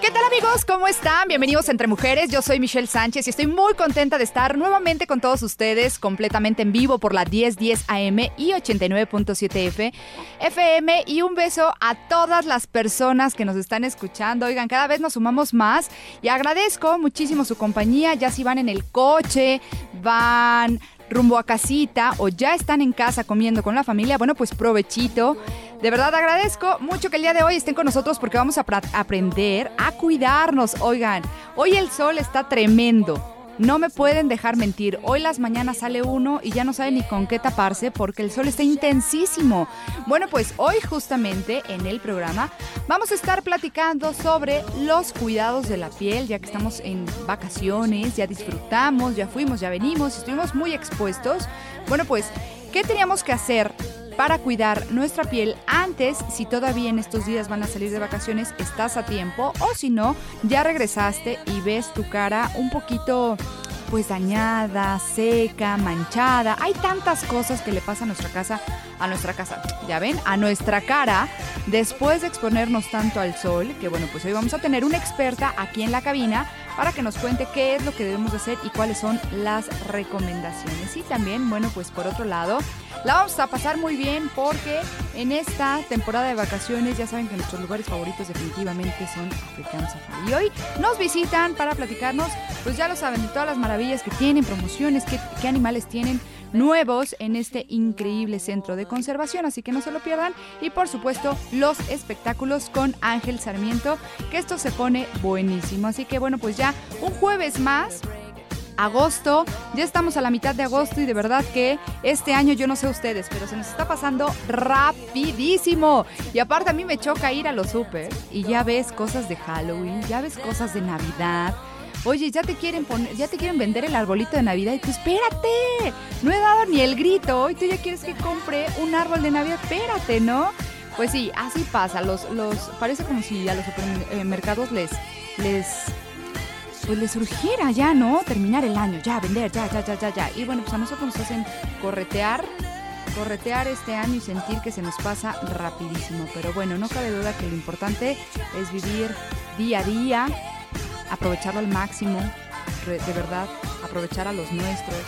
¿Qué tal amigos? ¿Cómo están? Bienvenidos Entre Mujeres. Yo soy Michelle Sánchez y estoy muy contenta de estar nuevamente con todos ustedes completamente en vivo por la 1010 AM y 89.7 F FM y un beso a todas las personas que nos están escuchando. Oigan, cada vez nos sumamos más y agradezco muchísimo su compañía, ya si van en el coche, van rumbo a casita o ya están en casa comiendo con la familia, bueno, pues provechito. De verdad agradezco mucho que el día de hoy estén con nosotros porque vamos a aprender a cuidarnos. Oigan, hoy el sol está tremendo. No me pueden dejar mentir. Hoy las mañanas sale uno y ya no sabe ni con qué taparse porque el sol está intensísimo. Bueno, pues hoy justamente en el programa vamos a estar platicando sobre los cuidados de la piel, ya que estamos en vacaciones, ya disfrutamos, ya fuimos, ya venimos, estuvimos muy expuestos. Bueno, pues, ¿qué teníamos que hacer para cuidar nuestra piel antes, si todavía en estos días van a salir de vacaciones, estás a tiempo o si no, ya regresaste y ves tu cara un poquito pues dañada, seca, manchada. Hay tantas cosas que le pasa a nuestra casa, a nuestra casa, ya ven, a nuestra cara después de exponernos tanto al sol, que bueno, pues hoy vamos a tener una experta aquí en la cabina para que nos cuente qué es lo que debemos hacer y cuáles son las recomendaciones. Y también, bueno, pues por otro lado, la vamos a pasar muy bien porque en esta temporada de vacaciones ya saben que nuestros lugares favoritos definitivamente son African Safari. Y hoy nos visitan para platicarnos, pues ya lo saben, de todas las maravillas que tienen, promociones, qué, qué animales tienen nuevos en este increíble centro de conservación, así que no se lo pierdan. Y por supuesto, los espectáculos con Ángel Sarmiento, que esto se pone buenísimo. Así que bueno, pues ya un jueves más agosto. Ya estamos a la mitad de agosto y de verdad que este año yo no sé ustedes, pero se nos está pasando rapidísimo. Y aparte a mí me choca ir a los super y ya ves cosas de Halloween, ya ves cosas de Navidad Oye, ya te quieren poner, ya te quieren vender el arbolito de Navidad y tú, espérate, no he dado ni el grito y tú ya quieres que compre un árbol de Navidad, espérate, ¿no? Pues sí, así pasa, los, los, parece como si a los supermercados les, les, pues les surgiera ya, ¿no? Terminar el año, ya, vender, ya, ya, ya, ya, ya. Y bueno, pues a nosotros nos hacen corretear, corretear este año y sentir que se nos pasa rapidísimo. Pero bueno, no cabe duda que lo importante es vivir día a día, aprovecharlo al máximo, de verdad, aprovechar a los nuestros,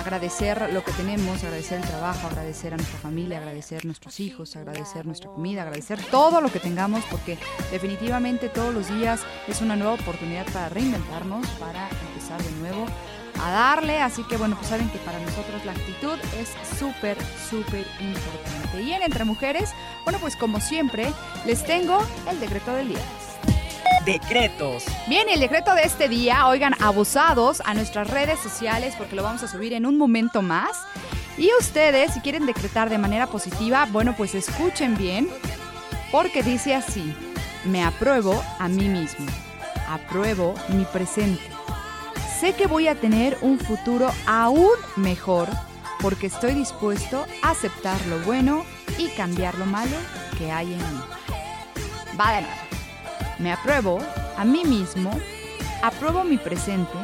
agradecer lo que tenemos, agradecer el trabajo, agradecer a nuestra familia, agradecer a nuestros hijos, agradecer nuestra comida, agradecer todo lo que tengamos, porque definitivamente todos los días es una nueva oportunidad para reinventarnos, para empezar de nuevo a darle, así que bueno, pues saben que para nosotros la actitud es súper, súper importante. Y en Entre Mujeres, bueno, pues como siempre, les tengo el decreto del día decretos. Bien, el decreto de este día, oigan, abusados a nuestras redes sociales porque lo vamos a subir en un momento más. Y ustedes, si quieren decretar de manera positiva, bueno, pues escuchen bien, porque dice así, me apruebo a mí mismo, apruebo mi presente. Sé que voy a tener un futuro aún mejor porque estoy dispuesto a aceptar lo bueno y cambiar lo malo que hay en mí. Va de nuevo. Me apruebo a mí mismo, apruebo mi presente,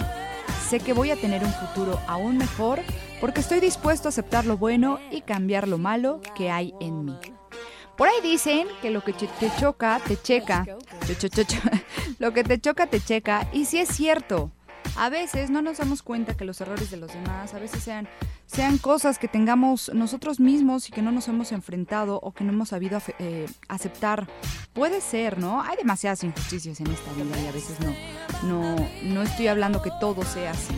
sé que voy a tener un futuro aún mejor porque estoy dispuesto a aceptar lo bueno y cambiar lo malo que hay en mí. Por ahí dicen que lo que te choca, te checa. lo que te choca, te checa. Y si es cierto, a veces no nos damos cuenta que los errores de los demás, a veces sean, sean cosas que tengamos nosotros mismos y que no nos hemos enfrentado o que no hemos sabido eh, aceptar. Puede ser, ¿no? Hay demasiadas injusticias en esta vida y a veces no, no, no estoy hablando que todo sea así.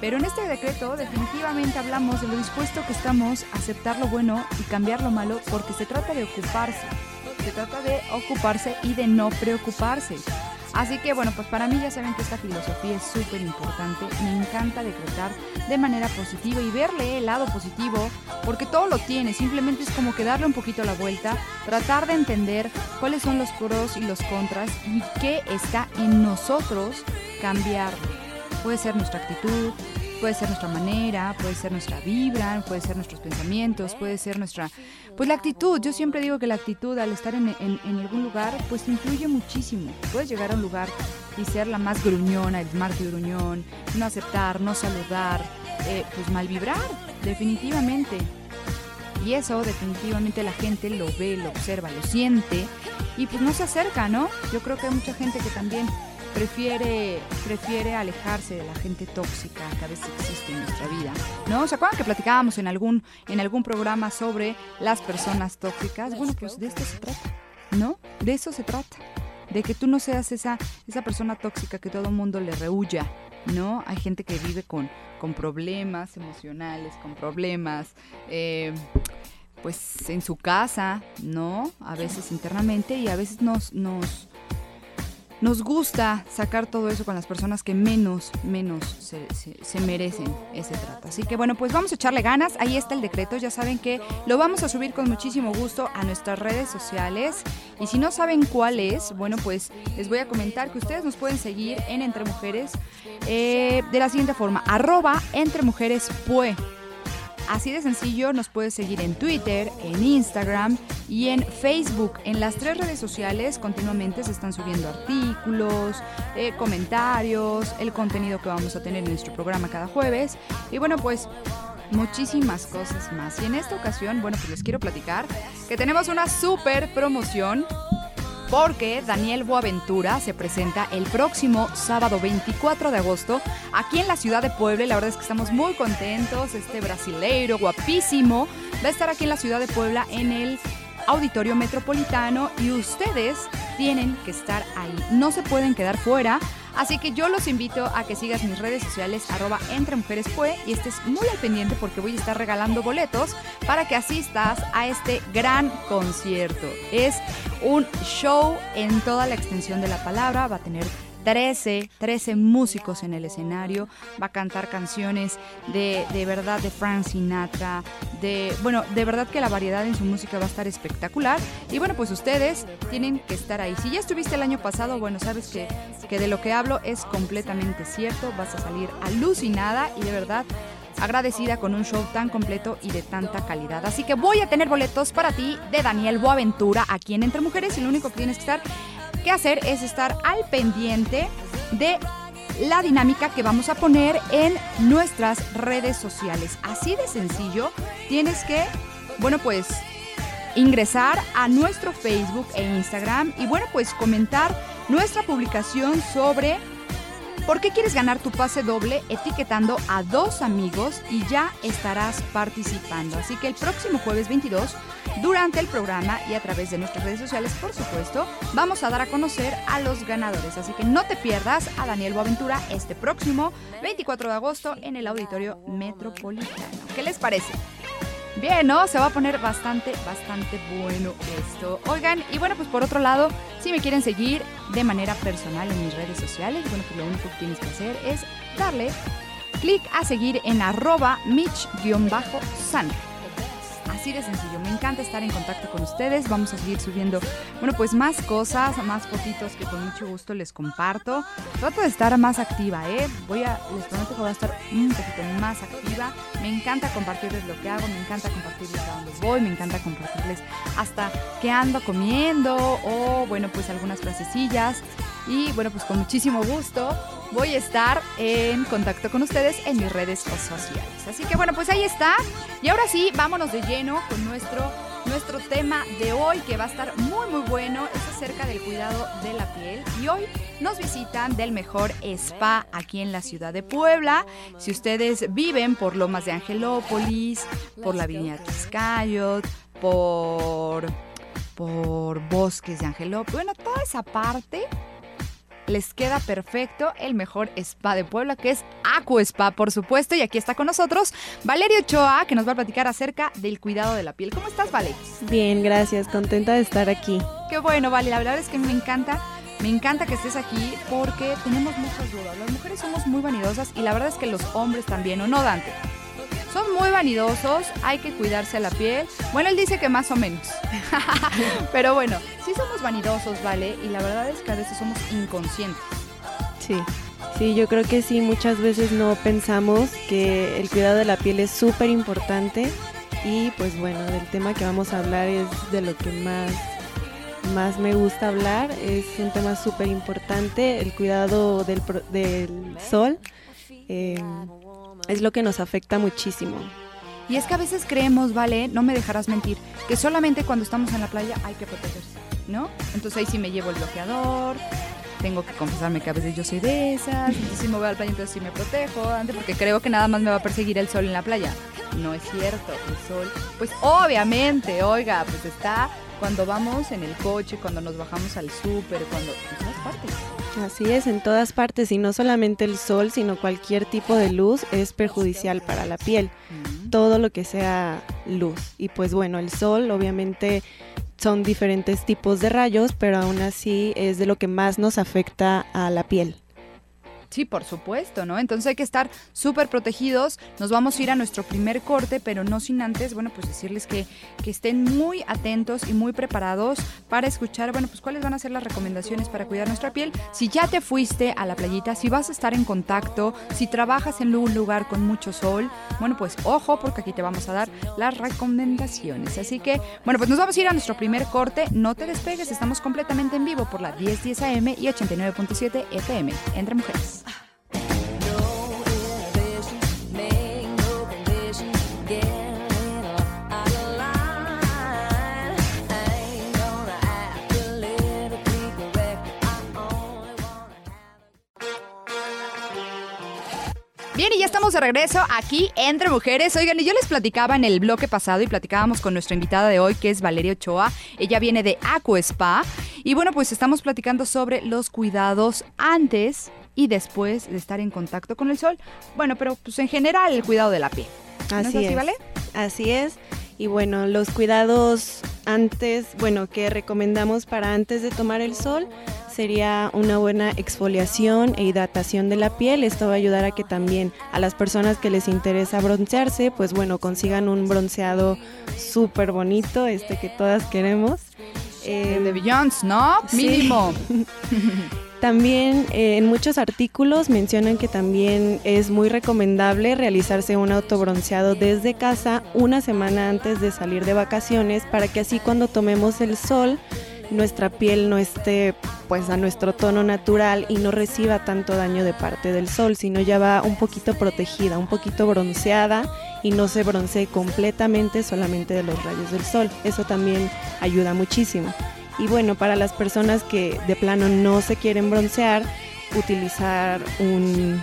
Pero en este decreto definitivamente hablamos de lo dispuesto que estamos a aceptar lo bueno y cambiar lo malo porque se trata de ocuparse. Se trata de ocuparse y de no preocuparse. Así que bueno, pues para mí ya saben que esta filosofía es súper importante. Me encanta decretar de manera positiva y verle el lado positivo, porque todo lo tiene. Simplemente es como que darle un poquito la vuelta, tratar de entender cuáles son los pros y los contras y qué está en nosotros cambiarlo. Puede ser nuestra actitud, Puede ser nuestra manera, puede ser nuestra vibra, puede ser nuestros pensamientos, puede ser nuestra... Pues la actitud, yo siempre digo que la actitud al estar en, algún lugar, pues influye muchísimo. Puedes llegar a un lugar y ser la más gruñona, el más gruñón, no aceptar, no saludar, eh, pues mal vibrar, definitivamente. Y eso definitivamente la gente lo ve, lo observa, lo siente y pues no se acerca, ¿no? Yo creo que hay mucha gente que también prefiere, prefiere alejarse de la gente tóxica que a veces existe en nuestra vida. ¿No? ¿Se acuerdan que platicábamos en algún, en algún programa sobre las personas tóxicas? Bueno, pues de esto se trata, ¿no? De eso se trata. De que tú no seas esa, esa persona tóxica que todo el mundo le rehuya, ¿no? Hay gente que vive con, con problemas emocionales, con problemas, eh, pues en su casa, ¿no? A veces internamente y a veces nos, nos, nos gusta sacar todo eso con las personas que menos, menos se, merecen ese trato. Así que bueno, pues vamos a echarle ganas. Ahí está el decreto. Ya saben que lo vamos a subir con muchísimo gusto a nuestras redes sociales. Y si no saben cuál es, bueno, pues les voy a comentar que ustedes nos pueden seguir en Entre Mujeres eh, de la siguiente forma. Arroba Entre Mujeres Pue. Así de sencillo nos puedes seguir en Twitter, en Instagram y en Facebook. En las tres redes sociales continuamente se están subiendo artículos, eh, comentarios, el contenido que vamos a tener en nuestro programa cada jueves. Y bueno, pues muchísimas cosas más. Y en esta ocasión, bueno, pues les quiero platicar que tenemos una super promoción porque Daniel Boaventura se presenta el próximo sábado 24 de agosto aquí en la ciudad de Puebla. La verdad es que estamos muy contentos. Este brasileiro guapísimo va a estar aquí en la ciudad de Puebla en el Auditorio Metropolitano y ustedes tienen que estar ahí. No se pueden quedar fuera. Así que yo los invito a que sigas mis redes sociales arroba entre mujeres y estés muy al pendiente porque voy a estar regalando boletos para que asistas a este gran concierto. Es un show en toda la extensión de la palabra, va a tener 13, 13 músicos en el escenario, va a cantar canciones de, de verdad de Frank Sinatra, de, bueno, de verdad que la variedad en su música va a estar espectacular. Y bueno, pues ustedes tienen que estar ahí. Si ya estuviste el año pasado, bueno, sabes que, que de lo que hablo es completamente cierto, vas a salir alucinada y de verdad agradecida con un show tan completo y de tanta calidad. Así que voy a tener boletos para ti de Daniel Boaventura aquí en Entre Mujeres y lo único que tienes que estar hacer es estar al pendiente de la dinámica que vamos a poner en nuestras redes sociales. Así de sencillo, tienes que, bueno, pues ingresar a nuestro Facebook e Instagram y bueno, pues comentar nuestra publicación sobre ¿Por qué quieres ganar tu pase doble etiquetando a dos amigos y ya estarás participando? Así que el próximo jueves 22, durante el programa y a través de nuestras redes sociales, por supuesto, vamos a dar a conocer a los ganadores. Así que no te pierdas a Daniel Boaventura este próximo 24 de agosto en el Auditorio Metropolitano. ¿Qué les parece? Bien, ¿no? Se va a poner bastante, bastante bueno esto. Oigan, y bueno, pues por otro lado, si me quieren seguir de manera personal en mis redes sociales, bueno, pues lo único que tienes que hacer es darle clic a seguir en arroba mich-san así de sencillo. Me encanta estar en contacto con ustedes. Vamos a seguir subiendo, bueno, pues más cosas, más fotitos que con mucho gusto les comparto. Trato de estar más activa, ¿eh? Voy a, les prometo que voy a estar un poquito más activa. Me encanta compartirles lo que hago, me encanta compartirles a dónde voy, me encanta compartirles hasta qué ando comiendo o, bueno, pues algunas frasecillas. Y bueno, pues con muchísimo gusto voy a estar en contacto con ustedes en mis redes sociales. Así que bueno, pues ahí está. Y ahora sí, vámonos de lleno con nuestro, nuestro tema de hoy, que va a estar muy, muy bueno. Es acerca del cuidado de la piel. Y hoy nos visitan del mejor spa aquí en la ciudad de Puebla. Si ustedes viven por Lomas de Angelópolis, por la Avenida Tizcayot, por, por Bosques de Angelópolis, bueno, toda esa parte les queda perfecto el mejor spa de Puebla, que es Acu Spa, por supuesto. Y aquí está con nosotros Valerio Ochoa, que nos va a platicar acerca del cuidado de la piel. ¿Cómo estás, Vale? Bien, gracias. Contenta de estar aquí. Qué bueno, Vale. La verdad es que me encanta. Me encanta que estés aquí porque tenemos muchas dudas. Las mujeres somos muy vanidosas y la verdad es que los hombres también, ¿o no, Dante? Son muy vanidosos, hay que cuidarse la piel. Bueno, él dice que más o menos. Pero bueno, sí somos vanidosos, ¿vale? Y la verdad es que a veces somos inconscientes. Sí. Sí, yo creo que sí, muchas veces no pensamos que el cuidado de la piel es súper importante y pues bueno, del tema que vamos a hablar es de lo que más, más me gusta hablar, es un tema súper importante, el cuidado del, del sol. Eh, es lo que nos afecta muchísimo. Y es que a veces creemos, vale, no me dejarás mentir, que solamente cuando estamos en la playa hay que protegerse, ¿no? Entonces ahí sí me llevo el bloqueador, tengo que confesarme que a veces yo soy de esas, si me voy a la playa entonces sí me protejo, antes porque creo que nada más me va a perseguir el sol en la playa. No es cierto, el sol, pues obviamente, oiga, pues está cuando vamos en el coche, cuando nos bajamos al súper, cuando en todas partes. Así es, en todas partes, y no solamente el sol, sino cualquier tipo de luz es perjudicial para la piel. Todo lo que sea luz. Y pues bueno, el sol obviamente son diferentes tipos de rayos, pero aún así es de lo que más nos afecta a la piel. Sí, por supuesto, ¿no? Entonces hay que estar súper protegidos. Nos vamos a ir a nuestro primer corte, pero no sin antes, bueno, pues decirles que, que estén muy atentos y muy preparados para escuchar, bueno, pues cuáles van a ser las recomendaciones para cuidar nuestra piel. Si ya te fuiste a la playita, si vas a estar en contacto, si trabajas en un lugar con mucho sol, bueno, pues ojo, porque aquí te vamos a dar las recomendaciones. Así que, bueno, pues nos vamos a ir a nuestro primer corte. No te despegues, estamos completamente en vivo por la 1010 AM y 89.7 FM. Entre mujeres. Bien, y ya estamos de regreso aquí entre mujeres. Oigan, y yo les platicaba en el bloque pasado y platicábamos con nuestra invitada de hoy, que es Valeria Ochoa. Ella viene de Aqua Spa. Y bueno, pues estamos platicando sobre los cuidados antes y después de estar en contacto con el sol. Bueno, pero pues en general el cuidado de la piel. ¿No así es, así, ¿vale? Así es. Y bueno, los cuidados antes, bueno, que recomendamos para antes de tomar el sol sería una buena exfoliación e hidratación de la piel. Esto va a ayudar a que también a las personas que les interesa broncearse, pues bueno, consigan un bronceado súper bonito, este que todas queremos. Eh, de Beyoncé, ¿no? Mínimo. También eh, en muchos artículos mencionan que también es muy recomendable realizarse un autobronceado desde casa una semana antes de salir de vacaciones para que así cuando tomemos el sol nuestra piel no esté pues a nuestro tono natural y no reciba tanto daño de parte del sol, sino ya va un poquito protegida, un poquito bronceada y no se broncee completamente solamente de los rayos del sol. Eso también ayuda muchísimo. Y bueno, para las personas que de plano no se quieren broncear, utilizar un,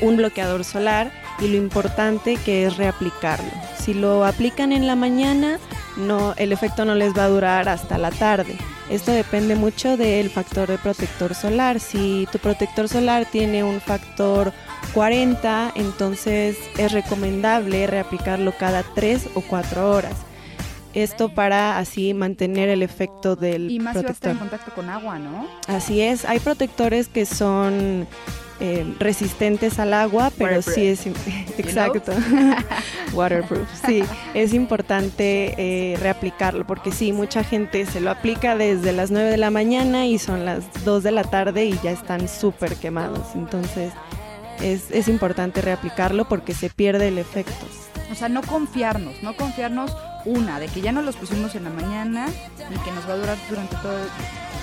un bloqueador solar y lo importante que es reaplicarlo. Si lo aplican en la mañana, no, el efecto no les va a durar hasta la tarde. Esto depende mucho del factor de protector solar. Si tu protector solar tiene un factor 40, entonces es recomendable reaplicarlo cada 3 o 4 horas. Esto para así mantener el efecto del y más protector. Si estar en contacto con agua, ¿no? Así es. Hay protectores que son eh, resistentes al agua, pero sí es exacto. Waterproof. Sí, es importante eh, reaplicarlo porque sí, mucha gente se lo aplica desde las 9 de la mañana y son las 2 de la tarde y ya están súper quemados. Entonces es, es importante reaplicarlo porque se pierde el efecto. O sea, no confiarnos, no confiarnos una, de que ya no los pusimos en la mañana y que nos va a durar durante todo,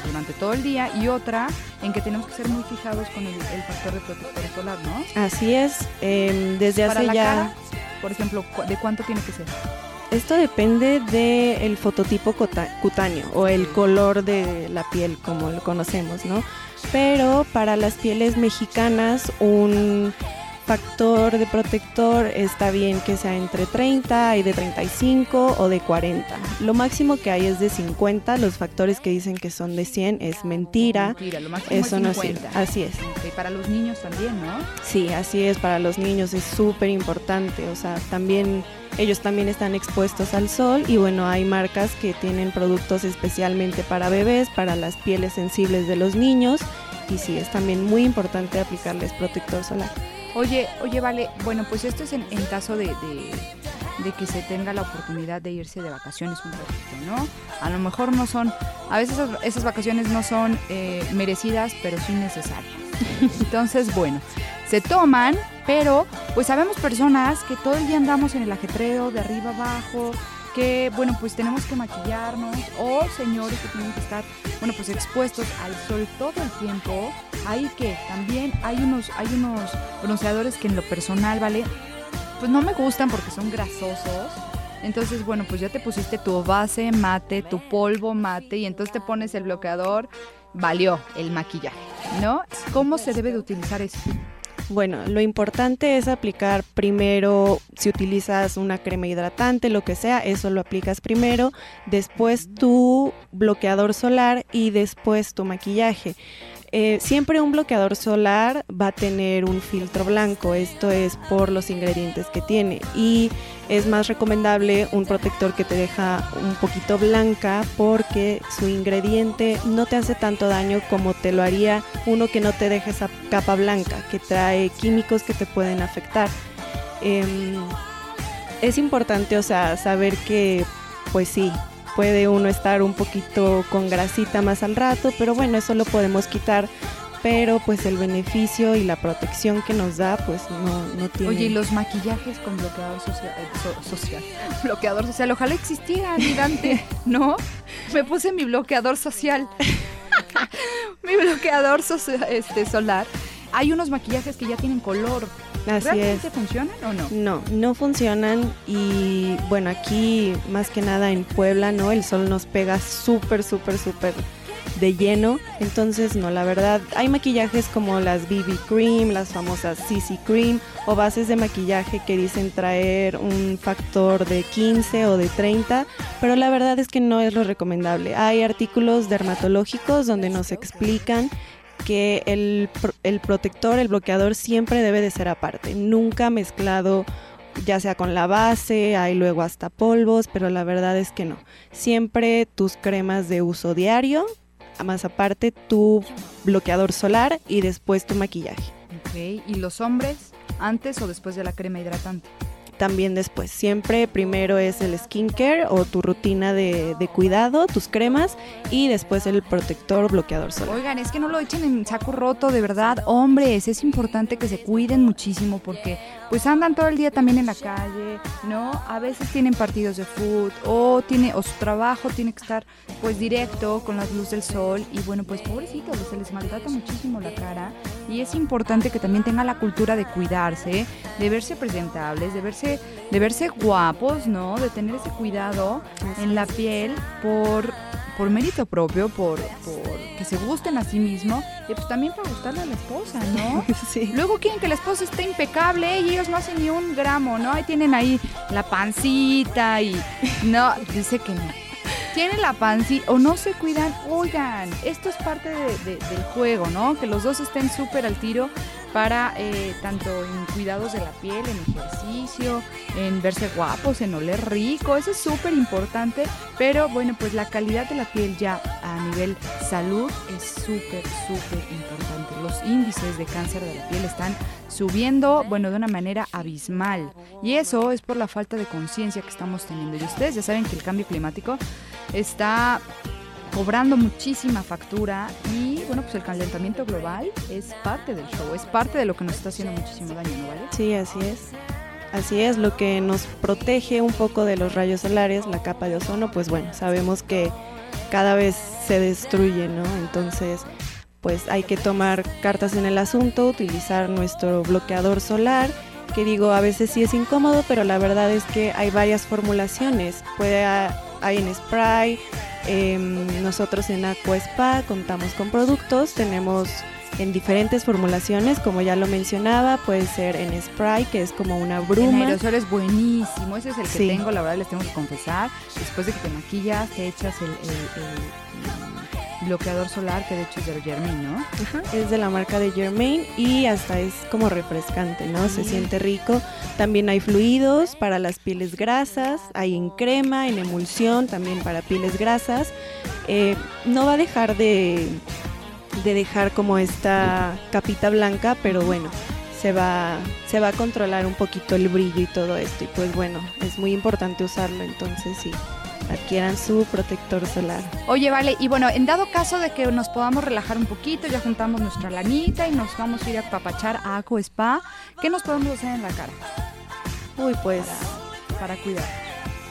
durante todo el día, y otra en que tenemos que ser muy fijados con el, factor de protector solar, ¿no? Así es, eh, desde hace la ya... Cara, por ejemplo, ¿de cuánto tiene que ser? Esto depende del fototipo cutáneo o el color de la piel, como lo conocemos, ¿no? Pero para las pieles mexicanas, un factor de protector está bien que sea entre 30 y de 35 o de 40. Lo máximo que hay es de 50. Los factores que dicen que son de 100 es mentira. mentira lo máximo Eso es no es Así es. Para los niños también, ¿no? Sí, así es. Para los niños es súper importante. O sea, también ellos también están expuestos al sol y bueno, hay marcas que tienen productos especialmente para bebés, para las pieles sensibles de los niños y sí, es también muy importante aplicarles protector solar. Oye, oye, vale, bueno, pues esto es en, caso de, de, que se tenga la oportunidad de irse de vacaciones un ratito, ¿no? A lo mejor no son, a veces esas, vacaciones no son eh, merecidas, pero sí necesarias. Entonces, bueno, se toman, pero pues sabemos personas que todo el día andamos en el ajetreo, de arriba abajo, que, bueno, pues tenemos que maquillarnos, o señores que tienen que estar, bueno, pues expuestos al sol todo el tiempo. Hay que también hay unos, hay unos bronceadores que en lo personal, ¿vale? pues no me gustan porque son grasosos. Entonces, bueno, pues ya te pusiste tu base mate, tu polvo mate y entonces te pones el bloqueador, valió el maquillaje, ¿no? ¿Cómo se debe de utilizar eso? Bueno, lo importante es aplicar primero, si utilizas una crema hidratante, lo que sea, eso lo aplicas primero, después tu bloqueador solar y después tu maquillaje. Eh, siempre un bloqueador solar va a tener un filtro blanco, esto es por los ingredientes que tiene y es más recomendable un protector que te deja un poquito blanca porque su ingrediente no te hace tanto daño como te lo haría uno que no te deja esa capa blanca, que trae químicos que te pueden afectar. Em, es importante, o sea, saber que pues sí, puede uno estar un poquito con grasita más al rato, pero bueno, eso lo podemos quitar. Pero pues el beneficio y la protección que nos da, pues no, no tiene. Oye, y los maquillajes con bloqueador social, eh, social bloqueador social, ojalá existieran, Dante, ¿no? Me puse mi bloqueador social, mi bloqueador este, solar. Hay unos maquillajes que ya tienen color, Así ¿Realmente funcionan o no? No, no funcionan y bueno, aquí más que nada en Puebla, ¿no? El sol nos pega súper, súper, súper de lleno. Entonces, no, la verdad, hay maquillajes como las BB Cream, las famosas CC Cream o bases de maquillaje que dicen traer un factor de 15 o de 30, pero la verdad es que no es lo recomendable. Hay artículos dermatológicos donde nos explican que el, el protector, el bloqueador siempre debe de ser aparte, nunca mezclado ya sea con la base, hay luego hasta polvos, pero la verdad es que no. Siempre tus cremas de uso diario, más aparte tu bloqueador solar y después tu maquillaje. ¿y los hombres antes o después de la crema hidratante? También después. Siempre primero es el skincare o tu rutina de, cuidado, tus cremas y después el protector bloqueador solar. Oigan, es que no lo echen en saco roto, de verdad. Hombres, es importante que se cuiden muchísimo porque pues andan todo el día también en la calle, ¿no? A veces tienen partidos de fútbol o, tiene, o su trabajo tiene que estar pues directo con la luz del sol y bueno, pues pobrecito, se les maltrata muchísimo la cara y es importante que también tenga la cultura de cuidarse, de verse presentables, de verse, de verse guapos, ¿no? De tener ese cuidado en la piel por, por mérito propio, por, por que se gusten a sí mismo y pues también para gustarle a la esposa, ¿no? Sí. Luego quieren que la esposa esté impecable y ellos no hacen ni un gramo, ¿no? Ahí tienen ahí la pancita y no, dice que no tienen la pancita o no se cuidan, oigan, esto es parte del juego, ¿no? Que los dos estén súper al tiro para eh, tanto en cuidados de la piel, en ejercicio, en verse guapos, en oler rico, eso es súper importante, pero bueno, pues la calidad de la piel ya a nivel salud es súper, súper importante. Los índices de cáncer de la piel están subiendo, bueno, de una manera abismal. Y eso es por la falta de conciencia que estamos teniendo. Y ustedes ya saben que el cambio climático está cobrando muchísima factura y bueno, pues el calentamiento global es parte del show, es parte de lo que nos está haciendo muchísimo daño, ¿no vale? Sí, así es. Así es, lo que nos protege un poco de los rayos solares, la capa de ozono, pues bueno, sabemos que cada vez se destruye, ¿no? Entonces, pues hay que tomar cartas en el asunto, utilizar nuestro bloqueador solar, que digo, a veces sí es incómodo, pero la verdad es que hay varias formulaciones. Puede hay en spray. Em, nosotros en Aqua Spa contamos con productos, tenemos en diferentes formulaciones, como ya lo mencionaba, puede ser en spray, que es como una bruma. El aerosol es buenísimo, ese es el que tengo, la verdad les tengo que confesar. Después de que te maquillas, te echas el bloqueador solar que de hecho es de Germain, ¿no? Es de la marca de Germain y hasta es como refrescante, ¿no? Se siente rico. También hay fluidos para las pieles grasas, hay en crema, en emulsión, también para pieles grasas. Eh, no va a dejar de, de dejar como esta capita blanca, pero bueno, se va, se va a controlar un poquito el brillo y todo esto. Y pues bueno, es muy importante usarlo, entonces sí adquieran su protector solar. Oye, vale, y bueno, en dado caso de que nos podamos relajar un poquito, ya juntamos nuestra lanita y nos vamos a ir a papachar a Aco Spa, ¿qué nos podemos hacer en la cara? Uy, pues para, cuidar.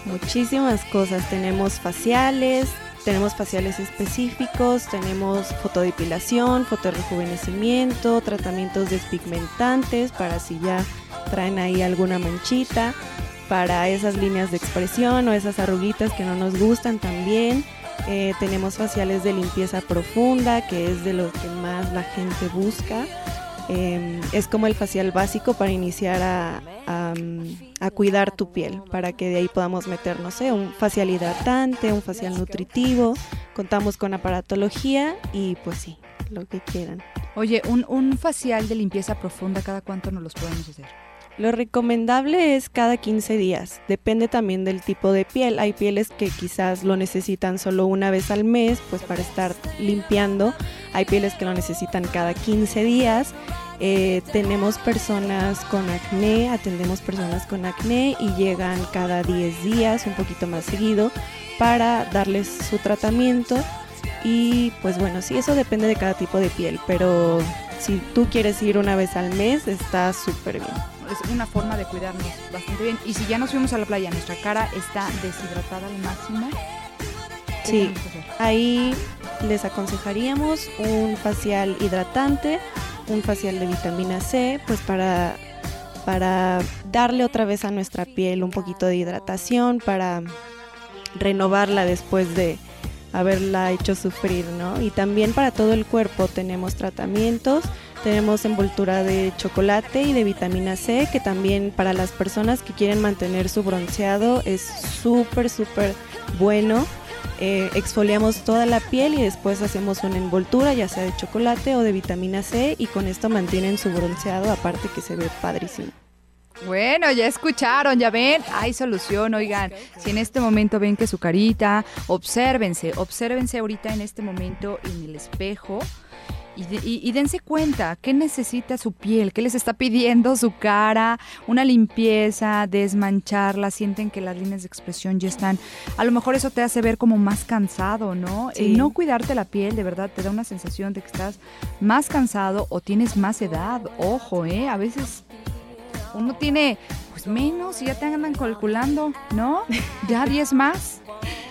Muchísimas cosas. Tenemos faciales, tenemos faciales específicos, tenemos fotodepilación, fotorejuvenecimiento, tratamientos despigmentantes para si ya traen ahí alguna manchita, para esas líneas de expresión o esas arruguitas que no nos gustan también. Eh, tenemos faciales de limpieza profunda, que es de lo que más la gente busca. Em, es como el facial básico para iniciar a, a, cuidar tu piel, para que de ahí podamos meter, no sé, un facial hidratante, un facial nutritivo. Contamos con aparatología y pues sí, lo que quieran. Oye, un, un facial de limpieza profunda, ¿cada cuánto nos los podemos hacer? Lo recomendable es cada 15 días, depende también del tipo de piel. Hay pieles que quizás lo necesitan solo una vez al mes, pues para estar limpiando. Hay pieles que lo necesitan cada 15 días. Eh, tenemos personas con acné, atendemos personas con acné y llegan cada 10 días, un poquito más seguido, para darles su tratamiento. Y pues bueno, sí, eso depende de cada tipo de piel, pero si tú quieres ir una vez al mes, está súper bien es una forma de cuidarnos bastante bien. Y si ya nos fuimos a la playa, nuestra cara está deshidratada al máximo. Sí, ahí les aconsejaríamos un facial hidratante, un facial de vitamina C, pues para, para darle otra vez a nuestra piel un poquito de hidratación, para renovarla después de haberla hecho sufrir, ¿no? Y también para todo el cuerpo tenemos tratamientos tenemos envoltura de chocolate y de vitamina C, que también para las personas que quieren mantener su bronceado es súper, súper bueno. Eh, exfoliamos toda la piel y después hacemos una envoltura, ya sea de chocolate o de vitamina C, y con esto mantienen su bronceado, aparte que se ve padrísimo. Bueno, ya escucharon, ya ven, hay solución, oigan, si en este momento ven que su carita, obsérvense, obsérvense ahorita en este momento en el espejo, y, dense cuenta, ¿qué necesita su piel? ¿Qué les está pidiendo su cara? Una limpieza, desmancharla, sienten que las líneas de expresión ya están. A lo mejor eso te hace ver como más cansado, ¿no? El no cuidarte la piel de verdad te da una sensación de que estás más cansado o tienes más edad. Ojo, ¿eh? A veces uno tiene pues menos y ya te andan calculando, ¿no? Ya 10 más.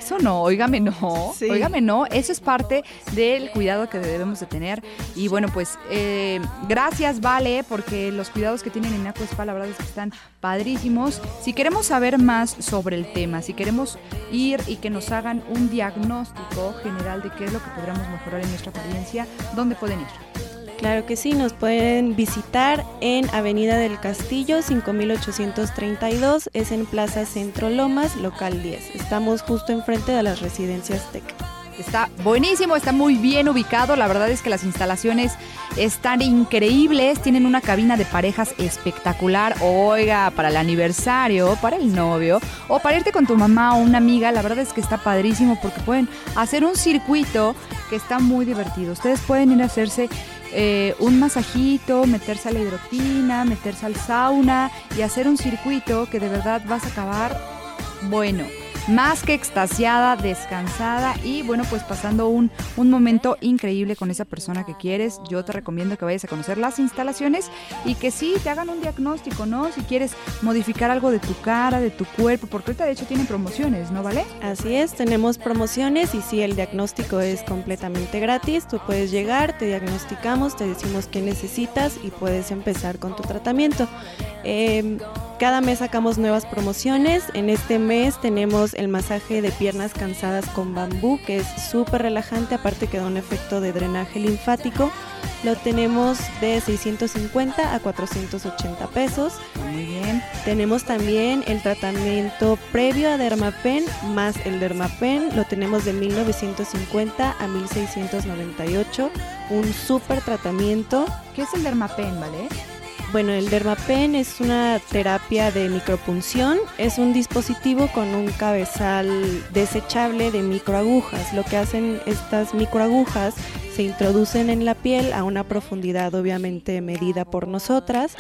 Eso no, óigame no, óigame no, eso es parte del cuidado que debemos de tener. Y bueno, pues eh, gracias Vale, porque los cuidados que tienen en Aquaspa la verdad es que están padrísimos. Si queremos saber más sobre el tema, si queremos ir y que nos hagan un diagnóstico general de qué es lo que podríamos mejorar en nuestra apariencia, ¿dónde pueden ir? Claro que sí, nos pueden visitar en Avenida del Castillo 5832, es en Plaza Centro Lomas, local 10. Estamos justo enfrente de las residencias TEC. Está buenísimo, está muy bien ubicado. La verdad es que las instalaciones están increíbles. Tienen una cabina de parejas espectacular. Oiga, para el aniversario, para el novio o para irte con tu mamá o una amiga. La verdad es que está padrísimo porque pueden hacer un circuito que está muy divertido. Ustedes pueden ir a hacerse eh, un masajito, meterse a la hidrotina, meterse al sauna y hacer un circuito que de verdad vas a acabar bueno más que extasiada, descansada y bueno, pues pasando un, un momento increíble con esa persona que quieres. Yo te recomiendo que vayas a conocer las instalaciones y que sí te hagan un diagnóstico, ¿no? Si quieres modificar algo de tu cara, de tu cuerpo, porque ahorita de hecho tienen promociones, ¿no vale? Así es, tenemos promociones y sí, el diagnóstico es completamente gratis. Tú puedes llegar, te diagnosticamos, te decimos qué necesitas y puedes empezar con tu tratamiento. Em, cada mes sacamos nuevas promociones. En este mes tenemos el masaje de piernas cansadas con bambú, que es súper relajante, aparte que da un efecto de drenaje linfático. Lo tenemos de 650 a 480 pesos. Muy bien. Tenemos también el tratamiento previo a Dermapen más el Dermapen. Lo tenemos de 1950 a 1698. Un súper tratamiento. ¿Qué es el Dermapen, vale? Bueno, el Dermapen es una terapia de micropunción. Es un dispositivo con un cabezal desechable de microagujas. Lo que hacen estas microagujas se introducen en la piel a una profundidad obviamente medida por nosotras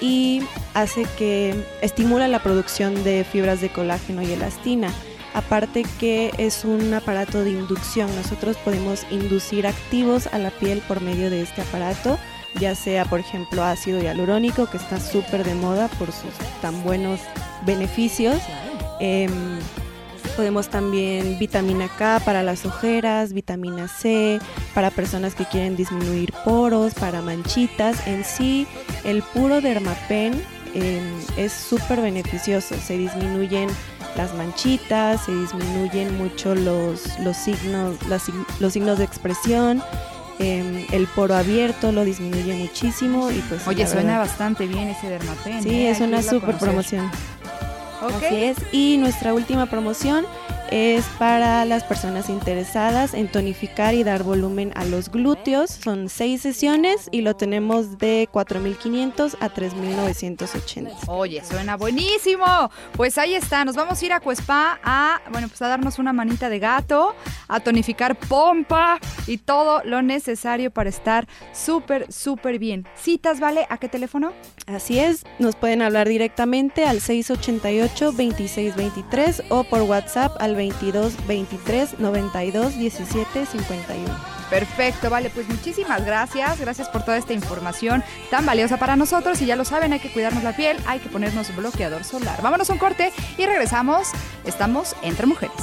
y hace que estimula la producción de fibras de colágeno y elastina. Aparte que es un aparato de inducción, nosotros podemos inducir activos a la piel por medio de este aparato ya sea por ejemplo ácido hialurónico, que está súper de moda por sus tan buenos beneficios. Em, podemos también vitamina K para las ojeras, vitamina C para personas que quieren disminuir poros, para manchitas. En sí, el puro Dermapen em, es súper beneficioso. Se disminuyen las manchitas, se disminuyen mucho los, los, signos, los signos de expresión. Em, el poro abierto lo disminuye muchísimo y pues oye suena bastante bien ese dermapen sí ¿eh? es una super promoción Así es. Y nuestra última promoción es para las personas interesadas en tonificar y dar volumen a los glúteos. Son seis sesiones y lo tenemos de 4.500 a 3.980. Oye, suena buenísimo. Pues ahí está, nos vamos a ir a Cuespa a, bueno, pues a darnos una manita de gato, a tonificar pompa y todo lo necesario para estar súper, súper bien. ¿Citas, vale? ¿A qué teléfono? Así es, nos pueden hablar directamente al 688-2623 o por WhatsApp al 22 23 92 17 51. Perfecto, vale, pues muchísimas gracias, gracias por toda esta información tan valiosa para nosotros y ya lo saben, hay que cuidarnos la piel, hay que ponernos bloqueador solar. Vámonos a un corte y regresamos, estamos entre mujeres.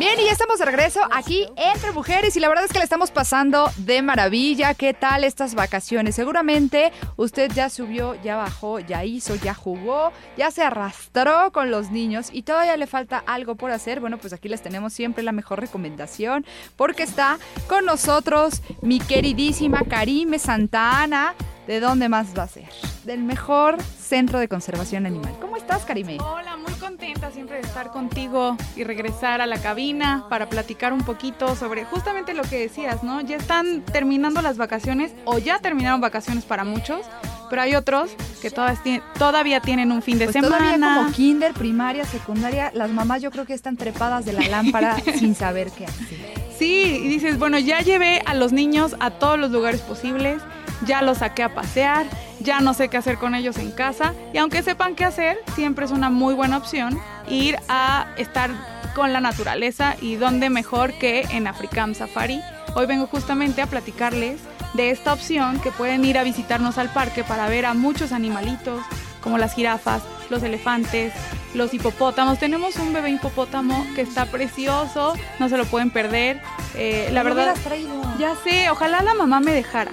Bien, y ya estamos de regreso aquí entre mujeres y la verdad es que le estamos pasando de maravilla. ¿Qué tal estas vacaciones? Seguramente usted ya subió, ya bajó, ya hizo, ya jugó, ya se arrastró con los niños y todavía le falta algo por hacer. Bueno, pues aquí les tenemos siempre la mejor recomendación porque está con nosotros mi queridísima Karime Santana. ¿De dónde más va a ser? Del mejor centro de conservación animal. ¿Cómo estás, Karime? Hola, muy contenta siempre de estar contigo y regresar a la cabina para platicar un poquito sobre justamente lo que decías, ¿no? Ya están terminando las vacaciones o ya terminaron vacaciones para muchos, pero hay otros que todavía tienen un fin de pues semana. Todavía como kinder, primaria, secundaria, las mamás yo creo que están trepadas de la lámpara sin saber qué hacer. Sí, y dices, bueno, ya llevé a los niños a todos los lugares posibles ya los saqué a pasear, ya no sé qué hacer con ellos en casa y aunque sepan qué hacer, siempre es una muy buena opción ir a estar con la naturaleza y dónde mejor que en Africam Safari. Hoy vengo justamente a platicarles de esta opción que pueden ir a visitarnos al parque para ver a muchos animalitos como las jirafas, los elefantes, los hipopótamos. Tenemos un bebé hipopótamo que está precioso, no se lo pueden perder. Eh, la verdad, ya sé, ojalá la mamá me dejara.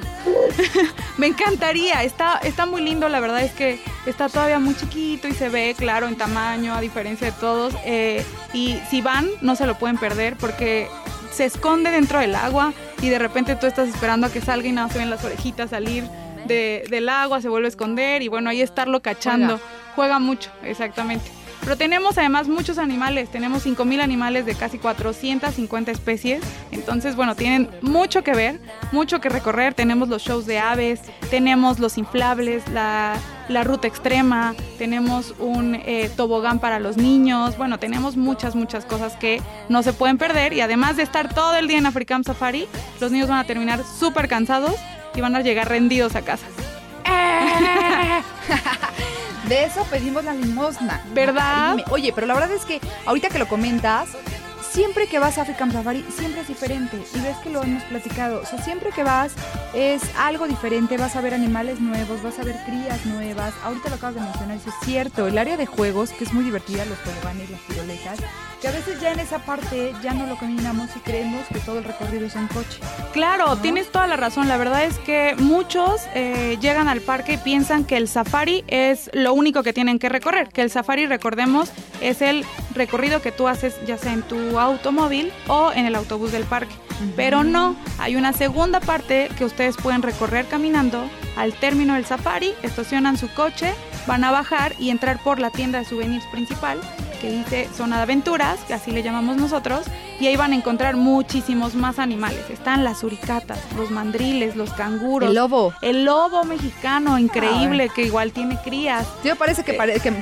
me encantaría, está, está muy lindo, la verdad es que está todavía muy chiquito y se ve claro en tamaño, a diferencia de todos. Eh, y si van, no se lo pueden perder porque se esconde dentro del agua y de repente tú estás esperando a que salga y nada, se ven las orejitas salir del agua, se vuelve a esconder y bueno, ahí estarlo cachando. Juega. Mucho, exactamente. Pero tenemos además muchos animales, tenemos 5.000 animales de casi 450 especies, entonces bueno, tienen mucho que ver, mucho que recorrer, tenemos los shows de aves, tenemos los inflables, la, ruta extrema, tenemos un eh, tobogán para los niños, bueno, tenemos muchas, muchas cosas que no se pueden perder. Y además de estar todo el día en African Safari, los niños van a terminar súper cansados y van a llegar rendidos a casa. De eso pedimos la limosna. ¿Verdad? Oye, pero la verdad es que ahorita que lo comentas, siempre que vas a African Safari, siempre es diferente. Y ves que lo hemos platicado. O sea, siempre que vas es algo diferente. Vas a ver animales nuevos, vas a ver crías nuevas. Ahorita lo acabas de mencionar, eso es cierto. El área de juegos, que es muy divertida, los toboganes, las tiroletas que a veces ya en esa parte ya no lo caminamos y creemos que todo el recorrido es en coche. Claro, tienes toda la razón. La verdad es que muchos eh, llegan al parque y piensan que el safari es lo único que tienen que recorrer, que el safari, recordemos, es el recorrido que tú haces ya sea en tu automóvil o en el autobús del parque. Pero no, hay una segunda parte que ustedes pueden recorrer caminando al término del safari, estacionan su coche, van a bajar y entrar por la tienda de souvenirs principal que dice zona de aventuras, que así le llamamos nosotros, y ahí van a encontrar muchísimos más animales. Están las uricatas, los mandriles, los canguros. El lobo. El lobo mexicano, increíble, que igual tiene crías. Me parece que,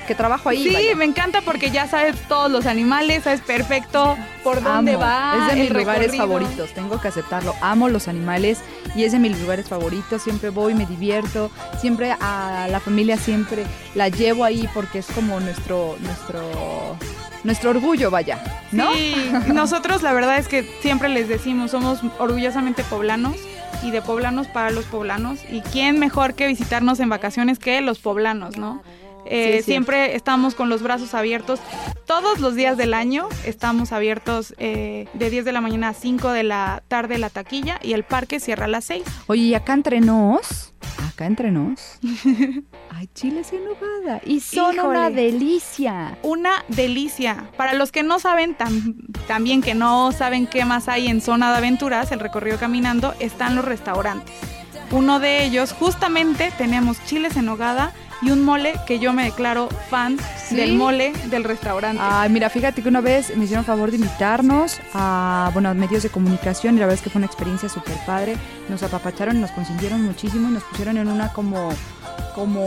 que, trabajo ahí. Sí, me encanta porque ya sabes todos los animales, sabes perfecto por dónde va. Es de mis lugares favoritos, tengo que aceptarlo. Amo los animales y es de mis lugares favoritos. Siempre voy, me divierto. Siempre a la familia siempre la llevo ahí porque es como nuestro, nuestro nuestro orgullo, vaya, ¿no? Sí, nosotros la verdad es que siempre les decimos, somos orgullosamente poblanos y de poblanos para los poblanos. ¿Y quién mejor que visitarnos en vacaciones que los poblanos, no? Eh, siempre estamos con los brazos abiertos. Todos los días del año estamos abiertos eh, de 10 de la mañana a 5 de la tarde la taquilla y el parque cierra a las 6. Oye, y acá entre nos, acá entre nos, hay chiles en nogada y son Híjole. una delicia. Una delicia. Para los que no saben, tam- también que no saben qué más hay en zona de aventuras, el recorrido caminando, están los restaurantes. Uno de ellos, justamente, tenemos chiles en nogada y un mole que yo me declaro fan ¿Sí? del mole del restaurante. Ay, mira, fíjate que una vez me hicieron favor de invitarnos a, bueno, a medios de comunicación y la verdad es que fue una experiencia súper padre. Nos apapacharon, nos consintieron muchísimo y nos pusieron en una como, como,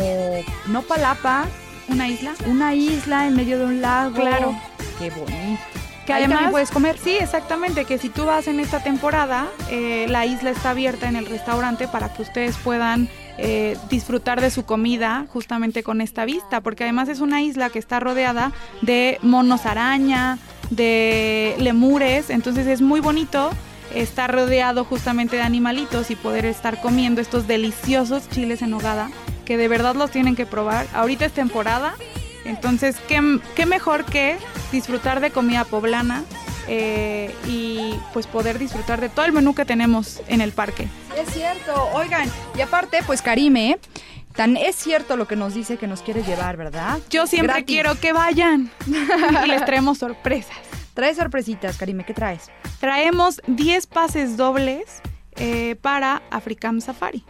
no palapa, Una isla. una isla en medio de un lago. Claro. Qué bonito. Que Ahí además puedes comer. Sí, exactamente, que si tú vas en esta temporada, eh, la isla está abierta en el restaurante para que ustedes puedan eh, disfrutar de su comida justamente con esta vista, porque además es una isla que está rodeada de monos araña, de lemures, entonces es muy bonito estar rodeado justamente de animalitos y poder estar comiendo estos deliciosos chiles en nogada, que de verdad los tienen que probar. Ahorita es temporada, entonces, ¿qué, qué mejor que disfrutar de comida poblana eh, y pues poder disfrutar de todo el menú que tenemos en el parque. Es cierto, oigan, y aparte, pues Karime, tan es cierto lo que nos dice que nos quiere llevar, ¿verdad? Yo siempre Gratis. quiero que vayan y les traemos sorpresas. Trae sorpresitas, Karime, ¿qué traes? Traemos 10 pases dobles eh, para Africam Safari.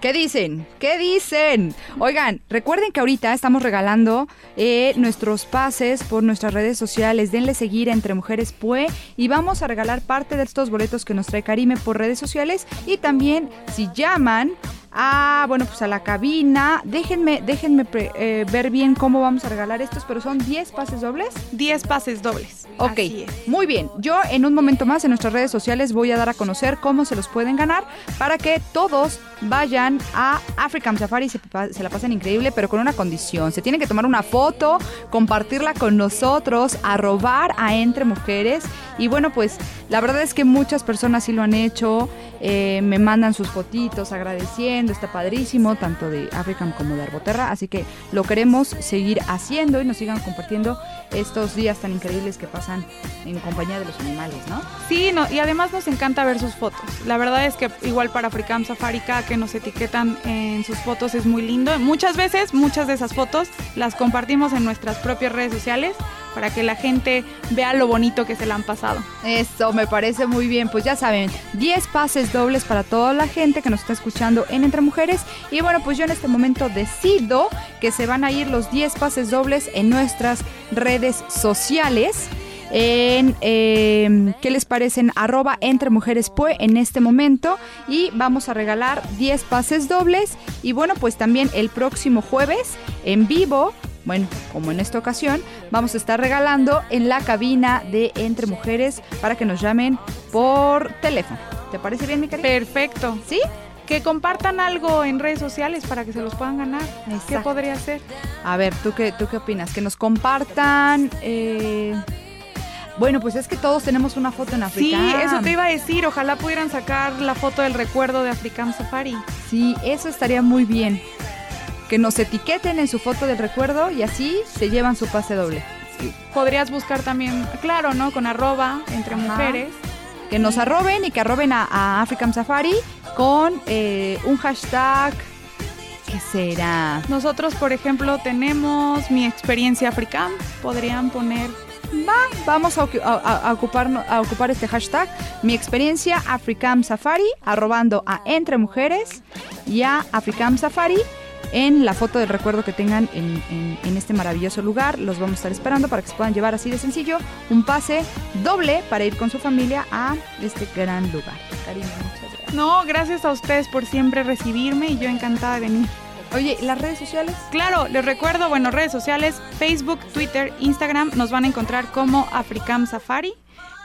¿Qué dicen? ¿Qué dicen? Oigan, recuerden que ahorita estamos regalando eh, nuestros pases por nuestras redes sociales. Denle seguir a Entre Mujeres Pue y vamos a regalar parte de estos boletos que nos trae Karime por redes sociales. Y también, si llaman a, bueno, pues a la cabina, déjenme, déjenme pre- eh, ver bien cómo vamos a regalar estos, pero son 10 pases dobles. 10 pases dobles. Ok, muy bien. Yo en un momento más en nuestras redes sociales voy a dar a conocer cómo se los pueden ganar para que todos vayan a African Safari se, se la pasen increíble, pero con una condición. Se tienen que tomar una foto, compartirla con nosotros, arrobar a Entre Mujeres. Y bueno, pues la verdad es que muchas personas sí lo han hecho. eh, me mandan sus fotitos agradeciendo, está padrísimo, tanto de African como de Arboterra. Así que lo queremos seguir haciendo y nos sigan compartiendo estos días tan increíbles que pasan en compañía de los animales, ¿no? Sí, no, y además nos encanta ver sus fotos. La verdad es que igual para Africam Safari, cada que nos etiquetan en sus fotos es muy lindo. Muchas veces, muchas de esas fotos las compartimos en nuestras propias redes sociales para que la gente vea lo bonito que se la han pasado. Eso me parece muy bien. Pues ya saben, 10 pases dobles para toda la gente que nos está escuchando en Entre Mujeres. Y bueno, pues yo en este momento decido que se van a ir los 10 pases dobles en nuestras redes sociales. En, eh, ¿qué les parecen? Arroba entre mujeres pue en este momento y vamos a regalar 10 pases dobles y bueno pues también el próximo jueves en vivo bueno, como en esta ocasión, vamos a estar regalando en la cabina de Entre Mujeres para que nos llamen por teléfono. ¿Te parece bien, mi cariño? Perfecto. ¿Sí? Que compartan algo en redes sociales para que se los puedan ganar. ¿Qué podría ser? A ver, ¿tú qué, tú qué opinas? Que nos compartan... eh, Bueno, pues es que todos tenemos una foto en Sí, Africam. eso te iba a decir. Ojalá pudieran sacar la foto del recuerdo de Africam Safari. Sí, eso estaría muy bien. Que nos etiqueten en su foto del recuerdo y así se llevan su pase doble. Podrías buscar también, claro, ¿no? Con arroba entre Ajá. mujeres. Que nos arroben y que arroben a, a African Safari con eh, un hashtag. ¿Qué será? Nosotros, por ejemplo, tenemos mi experiencia Africam. Podrían poner Vamos a, a- a- ocupar este hashtag. Mi experiencia Africam Safari, arrobando a Entre Mujeres y a Africam Safari en la foto del recuerdo que tengan en, este maravilloso lugar. Los vamos a estar esperando para que se puedan llevar así de sencillo un pase doble para ir con su familia a este gran lugar. No, gracias a ustedes por siempre recibirme y yo encantada de venir. Oye, ¿las redes sociales? Claro, les recuerdo, bueno, redes sociales, Facebook, Twitter, Instagram, nos van a encontrar como Africam Safari.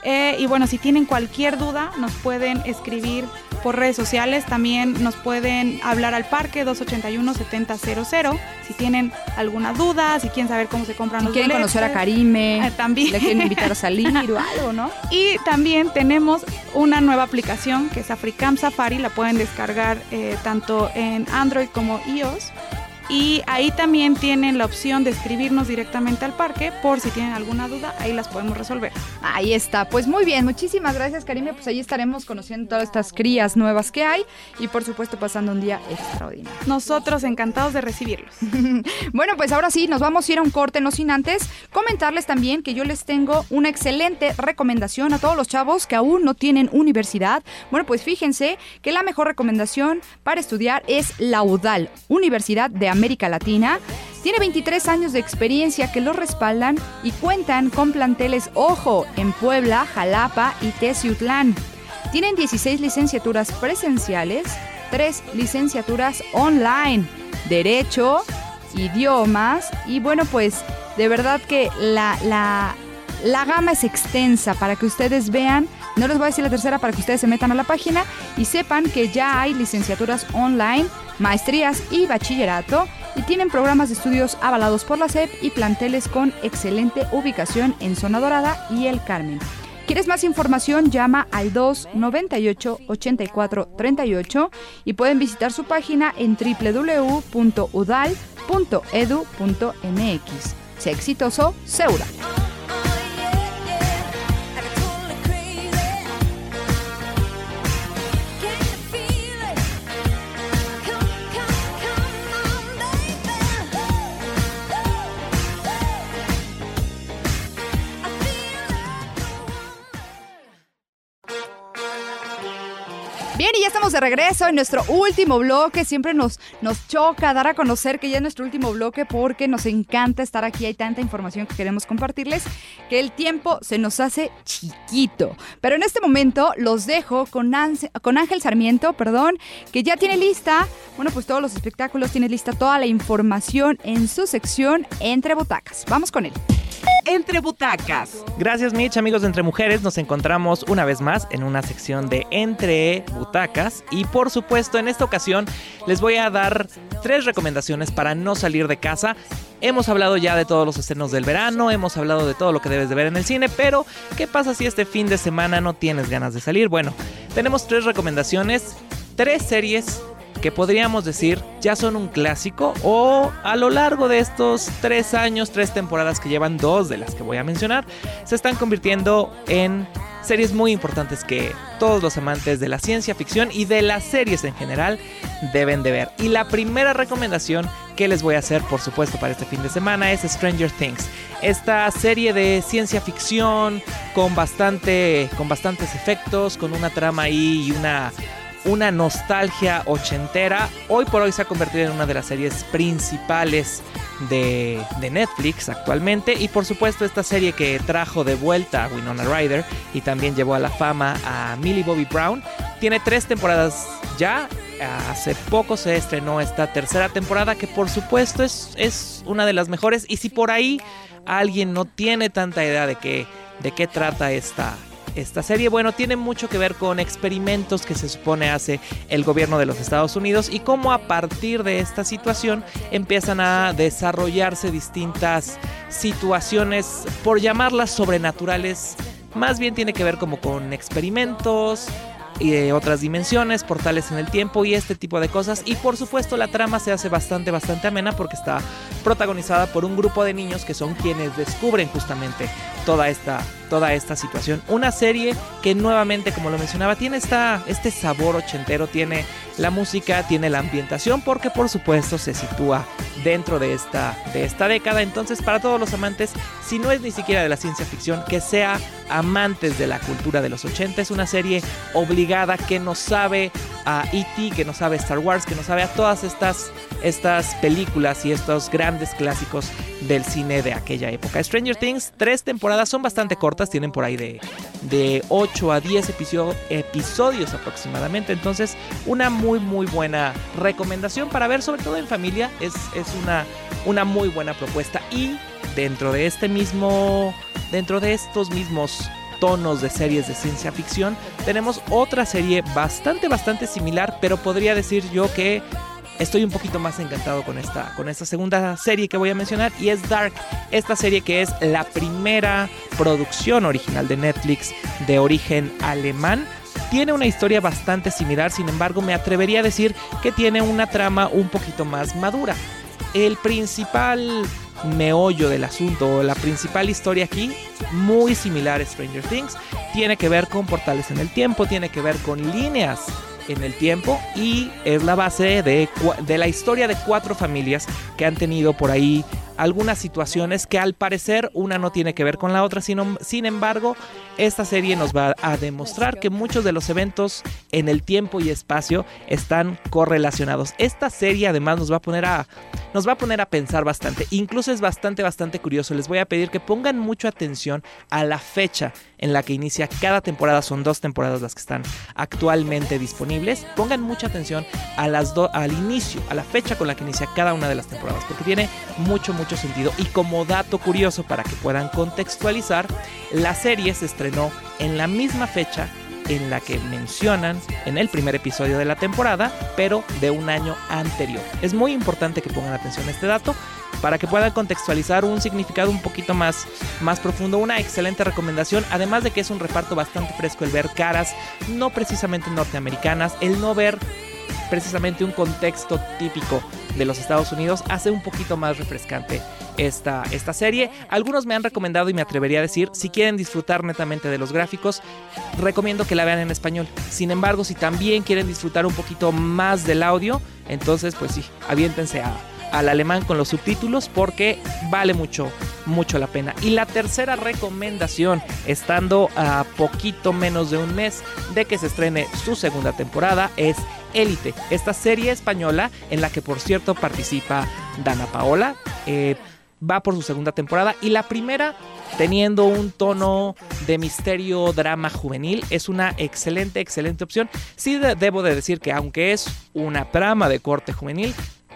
Eh, y bueno, si tienen cualquier duda, nos pueden escribir por redes sociales. También nos pueden hablar al parque 281-7000. Si tienen alguna duda, si quieren saber cómo se compran Si los quieren boletos. conocer a Karime, Ah, también. le quieren invitar a salir o algo, ¿no? Y también tenemos una nueva aplicación que es Africam Safari, la pueden descargar eh, tanto en Android como iOS. Y ahí también tienen la opción de escribirnos directamente al parque por si tienen alguna duda, ahí las podemos resolver. Ahí está, pues muy bien, muchísimas gracias Karime, pues ahí estaremos conociendo todas estas crías nuevas que hay y por supuesto pasando un día extraordinario. Nosotros encantados de recibirlos. bueno, pues ahora sí, nos vamos a ir a un corte, no sin antes comentarles también que yo les tengo una excelente recomendación a todos los chavos que aún no tienen universidad. Bueno, pues fíjense que la mejor recomendación para estudiar es la UDAL, Universidad de América Latina. Tiene 23 años de experiencia que lo respaldan y cuentan con planteles Ojo en Puebla, Jalapa y Teciutlán. Tienen 16 licenciaturas presenciales, 3 licenciaturas online, Derecho, idiomas y bueno pues de verdad que la, la, la gama es extensa para que ustedes vean no les voy a decir la tercera para que ustedes se metan a la página y sepan que ya hay licenciaturas online, maestrías y bachillerato y tienen programas de estudios avalados por la SEP y planteles con excelente ubicación en Zona Dorada y El Carmen. ¿Quieres más información? Llama al 298-8438 y pueden visitar su página en www.udal.edu.mx. Sea exitoso, Seura. Bien, y ya estamos de regreso en nuestro último bloque. Siempre nos, nos choca dar a conocer que ya es nuestro último bloque porque nos encanta estar aquí. Hay tanta información que queremos compartirles que el tiempo se nos hace chiquito. Pero en este momento los dejo con, con Ángel Sarmiento, perdón, que ya tiene lista, bueno, pues todos los espectáculos, tiene lista toda la información en su sección Entre Butacas. Vamos con él. Entre Butacas. Gracias Mitch, amigos de Entre Mujeres. Nos encontramos una vez más en una sección de Entre Butacas. Y por supuesto, en esta ocasión les voy a dar tres recomendaciones para no salir de casa. Hemos hablado ya de todos los estrenos del verano, hemos hablado de todo lo que debes de ver en el cine, pero ¿qué pasa si este fin de semana no tienes ganas de salir? Bueno, tenemos tres recomendaciones, tres series que podríamos decir ya son un clásico o a lo largo de estos tres años, tres temporadas que llevan dos de las que voy a mencionar, se están convirtiendo en series muy importantes que todos los amantes de la ciencia ficción y de las series en general deben de ver. Y la primera recomendación que les voy a hacer, por supuesto, para este fin de semana es Stranger Things. Esta serie de ciencia ficción con bastante con bastantes efectos, con una trama ahí y una una nostalgia ochentera. Hoy por hoy se ha convertido en una de las series principales de, Netflix actualmente. Y por supuesto esta serie que trajo de vuelta a Winona Ryder y también llevó a la fama a Millie Bobby Brown. Tiene tres temporadas ya. Hace poco se estrenó esta tercera temporada que por supuesto es, es una de las mejores. Y si por ahí alguien no tiene tanta idea de qué, de qué trata esta, esta serie, bueno, tiene mucho que ver con experimentos que se supone hace el gobierno de los Estados Unidos y cómo a partir de esta situación empiezan a desarrollarse distintas situaciones, por llamarlas sobrenaturales, más bien tiene que ver como con experimentos, y de otras dimensiones, portales en el tiempo y este tipo de cosas. Y por supuesto la trama se hace bastante, bastante amena porque está protagonizada por un grupo de niños que son quienes descubren justamente toda esta, toda esta situación. Una serie que nuevamente, como lo mencionaba, tiene esta, este sabor ochentero, tiene la música, tiene la ambientación, porque por supuesto se sitúa dentro de esta, de esta década. Entonces, para todos los amantes, si no es ni siquiera de la ciencia ficción, que sea amantes de la cultura de los 80, es una serie obligada que nos sabe a E.T., que nos sabe Star Wars, que nos sabe a todas estas, estas películas y estos grandes clásicos del cine de aquella época. Stranger Things, tres temporadas son bastante cortas, tienen por ahí de, de 8 a 10 episodios aproximadamente. Entonces, una muy, muy buena recomendación para ver, sobre todo en familia. Es, es una, una muy buena propuesta. Y dentro de este mismo. Dentro de estos mismos tonos de series de ciencia ficción, tenemos otra serie bastante, bastante similar, pero podría decir yo que estoy un poquito más encantado con esta, con esta segunda serie que voy a mencionar y es Dark, esta serie que es la primera producción original de Netflix de origen alemán. Tiene una historia bastante similar, sin embargo me atrevería a decir que tiene una trama un poquito más madura. el principal meollo del asunto, la principal historia aquí, muy similar a Stranger Things, tiene que ver con portales en el tiempo, tiene que ver con líneas en el tiempo y es la base de, de la historia de cuatro familias que han tenido por ahí algunas situaciones que al parecer una no tiene que ver con la otra, sino, sin embargo, esta serie nos va a demostrar que muchos de los eventos en el tiempo y espacio están correlacionados. Esta serie además nos va a poner a nos va a poner a pensar bastante. Incluso es bastante bastante curioso. Les voy a pedir que pongan mucha atención a la fecha en la que inicia cada temporada. Son dos temporadas las que están actualmente disponibles. Pongan mucha atención a las al inicio, a la fecha con la que inicia cada una de las temporadas, porque tiene mucho mucho sentido. Y como dato curioso para que puedan contextualizar, la serie se estrenó en la misma fecha en la que mencionan en el primer episodio de la temporada, pero de un año anterior. Es muy importante que pongan atención a este dato para que puedan contextualizar un significado un poquito más, más profundo. Una excelente recomendación, además de que es un reparto bastante fresco el ver caras no precisamente norteamericanas, el no ver precisamente un contexto típico de los Estados Unidos hace un poquito más refrescante esta, esta serie. Algunos me han recomendado y me atrevería a decir, si quieren disfrutar netamente de los gráficos, recomiendo que la vean en español. Sin embargo, si también quieren disfrutar un poquito más del audio, entonces pues sí, aviéntense al alemán con los subtítulos porque vale mucho, mucho la pena. Y la tercera recomendación, estando a poquito menos de un mes de que se estrene su segunda temporada, es Élite, esta serie española en la que por cierto participa Dana Paola. Eh, va por su segunda temporada y la primera teniendo un tono de misterio drama juvenil es una excelente excelente opción sí debo de decir que aunque es una trama de corte juvenil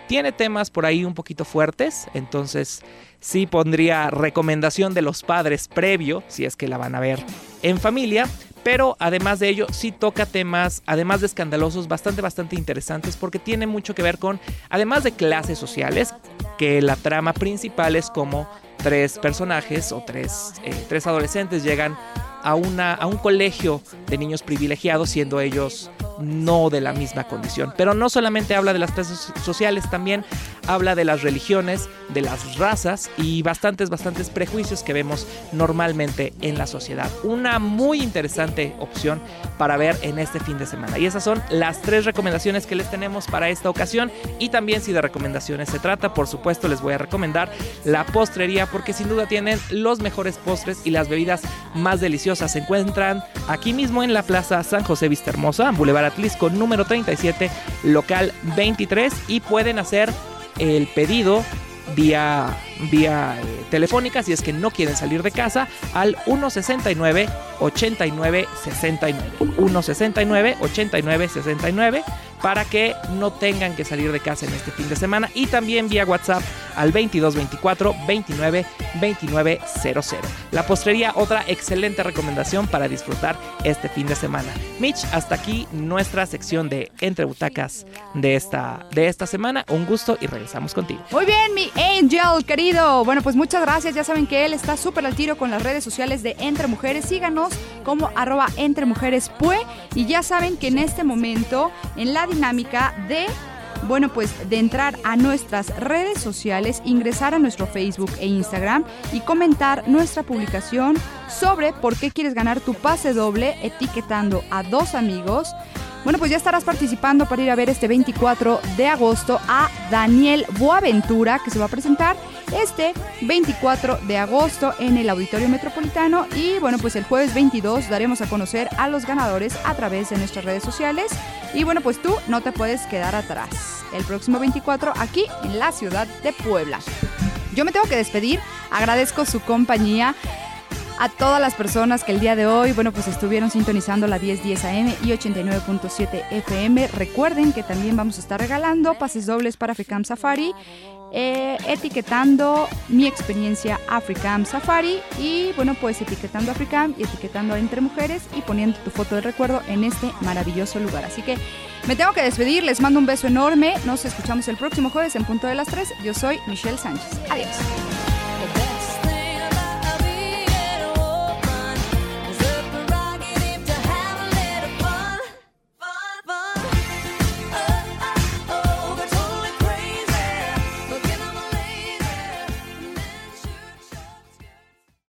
tiene temas por ahí un poquito fuertes entonces sí pondría recomendación de los padres previo si es que la van a ver en familia pero además de ello, sí toca temas, además de escandalosos, bastante, bastante interesantes porque tiene mucho que ver con, además de clases sociales, que la trama principal es como tres personajes o tres, eh, tres adolescentes llegan a, una, a un colegio de niños privilegiados, siendo ellos no de la misma condición. Pero no solamente habla de las clases sociales, también habla de las religiones, de las razas y bastantes, bastantes prejuicios que vemos normalmente en la sociedad. Una muy interesante opción para ver en este fin de semana. Y esas son las tres recomendaciones que les tenemos para esta ocasión. Y también si de recomendaciones se trata, por supuesto les voy a recomendar la postrería porque sin duda tienen los mejores postres y las bebidas más deliciosas. Se encuentran aquí mismo en la Plaza San José Vista Hermosa, Atlisco número 37, local 23 y pueden hacer el pedido vía, vía eh, telefónica si es que no quieren salir de casa al 169 89 69 169 89 69 para que no tengan que salir de casa en este fin de semana y también vía WhatsApp al 2224 29 29 00. La postrería, otra excelente recomendación para disfrutar este fin de semana. Mitch, hasta aquí nuestra sección de Entre Butacas de esta, de esta semana. Un gusto y regresamos contigo. Muy bien, mi Angel, Bueno, pues muchas gracias. Ya saben que él está súper al tiro con las redes sociales de Entre Mujeres. Síganos como arroba Entre Mujeres Pue. Y ya saben que en este momento, en la dinámica de bueno, pues de entrar a nuestras redes sociales, ingresar a nuestro Facebook e Instagram y comentar nuestra publicación sobre por qué quieres ganar tu pase doble etiquetando a dos amigos. Bueno, pues ya estarás participando para ir a ver este 24 de agosto a Daniel Boaventura, que se va a presentar este 24 de agosto en el Auditorio Metropolitano. Y bueno, pues el jueves 22 daremos a conocer a los ganadores a través de nuestras redes sociales. Y bueno, pues tú no te puedes quedar atrás. El próximo 24 aquí en la ciudad de Puebla. Yo me tengo que despedir. Agradezco su compañía a todas las personas que el día de hoy, bueno, pues estuvieron sintonizando la 1010 AM y 89.7 FM. Recuerden que también vamos a estar regalando pases dobles para Africam Safari eh, etiquetando mi experiencia Africam Safari y bueno pues etiquetando Africam y etiquetando a Entre Mujeres y poniendo tu foto de recuerdo en este maravilloso lugar. Así que me tengo que despedir, les mando un beso enorme, nos escuchamos el próximo jueves en punto de las 3. Yo soy Michelle Sánchez. Adiós.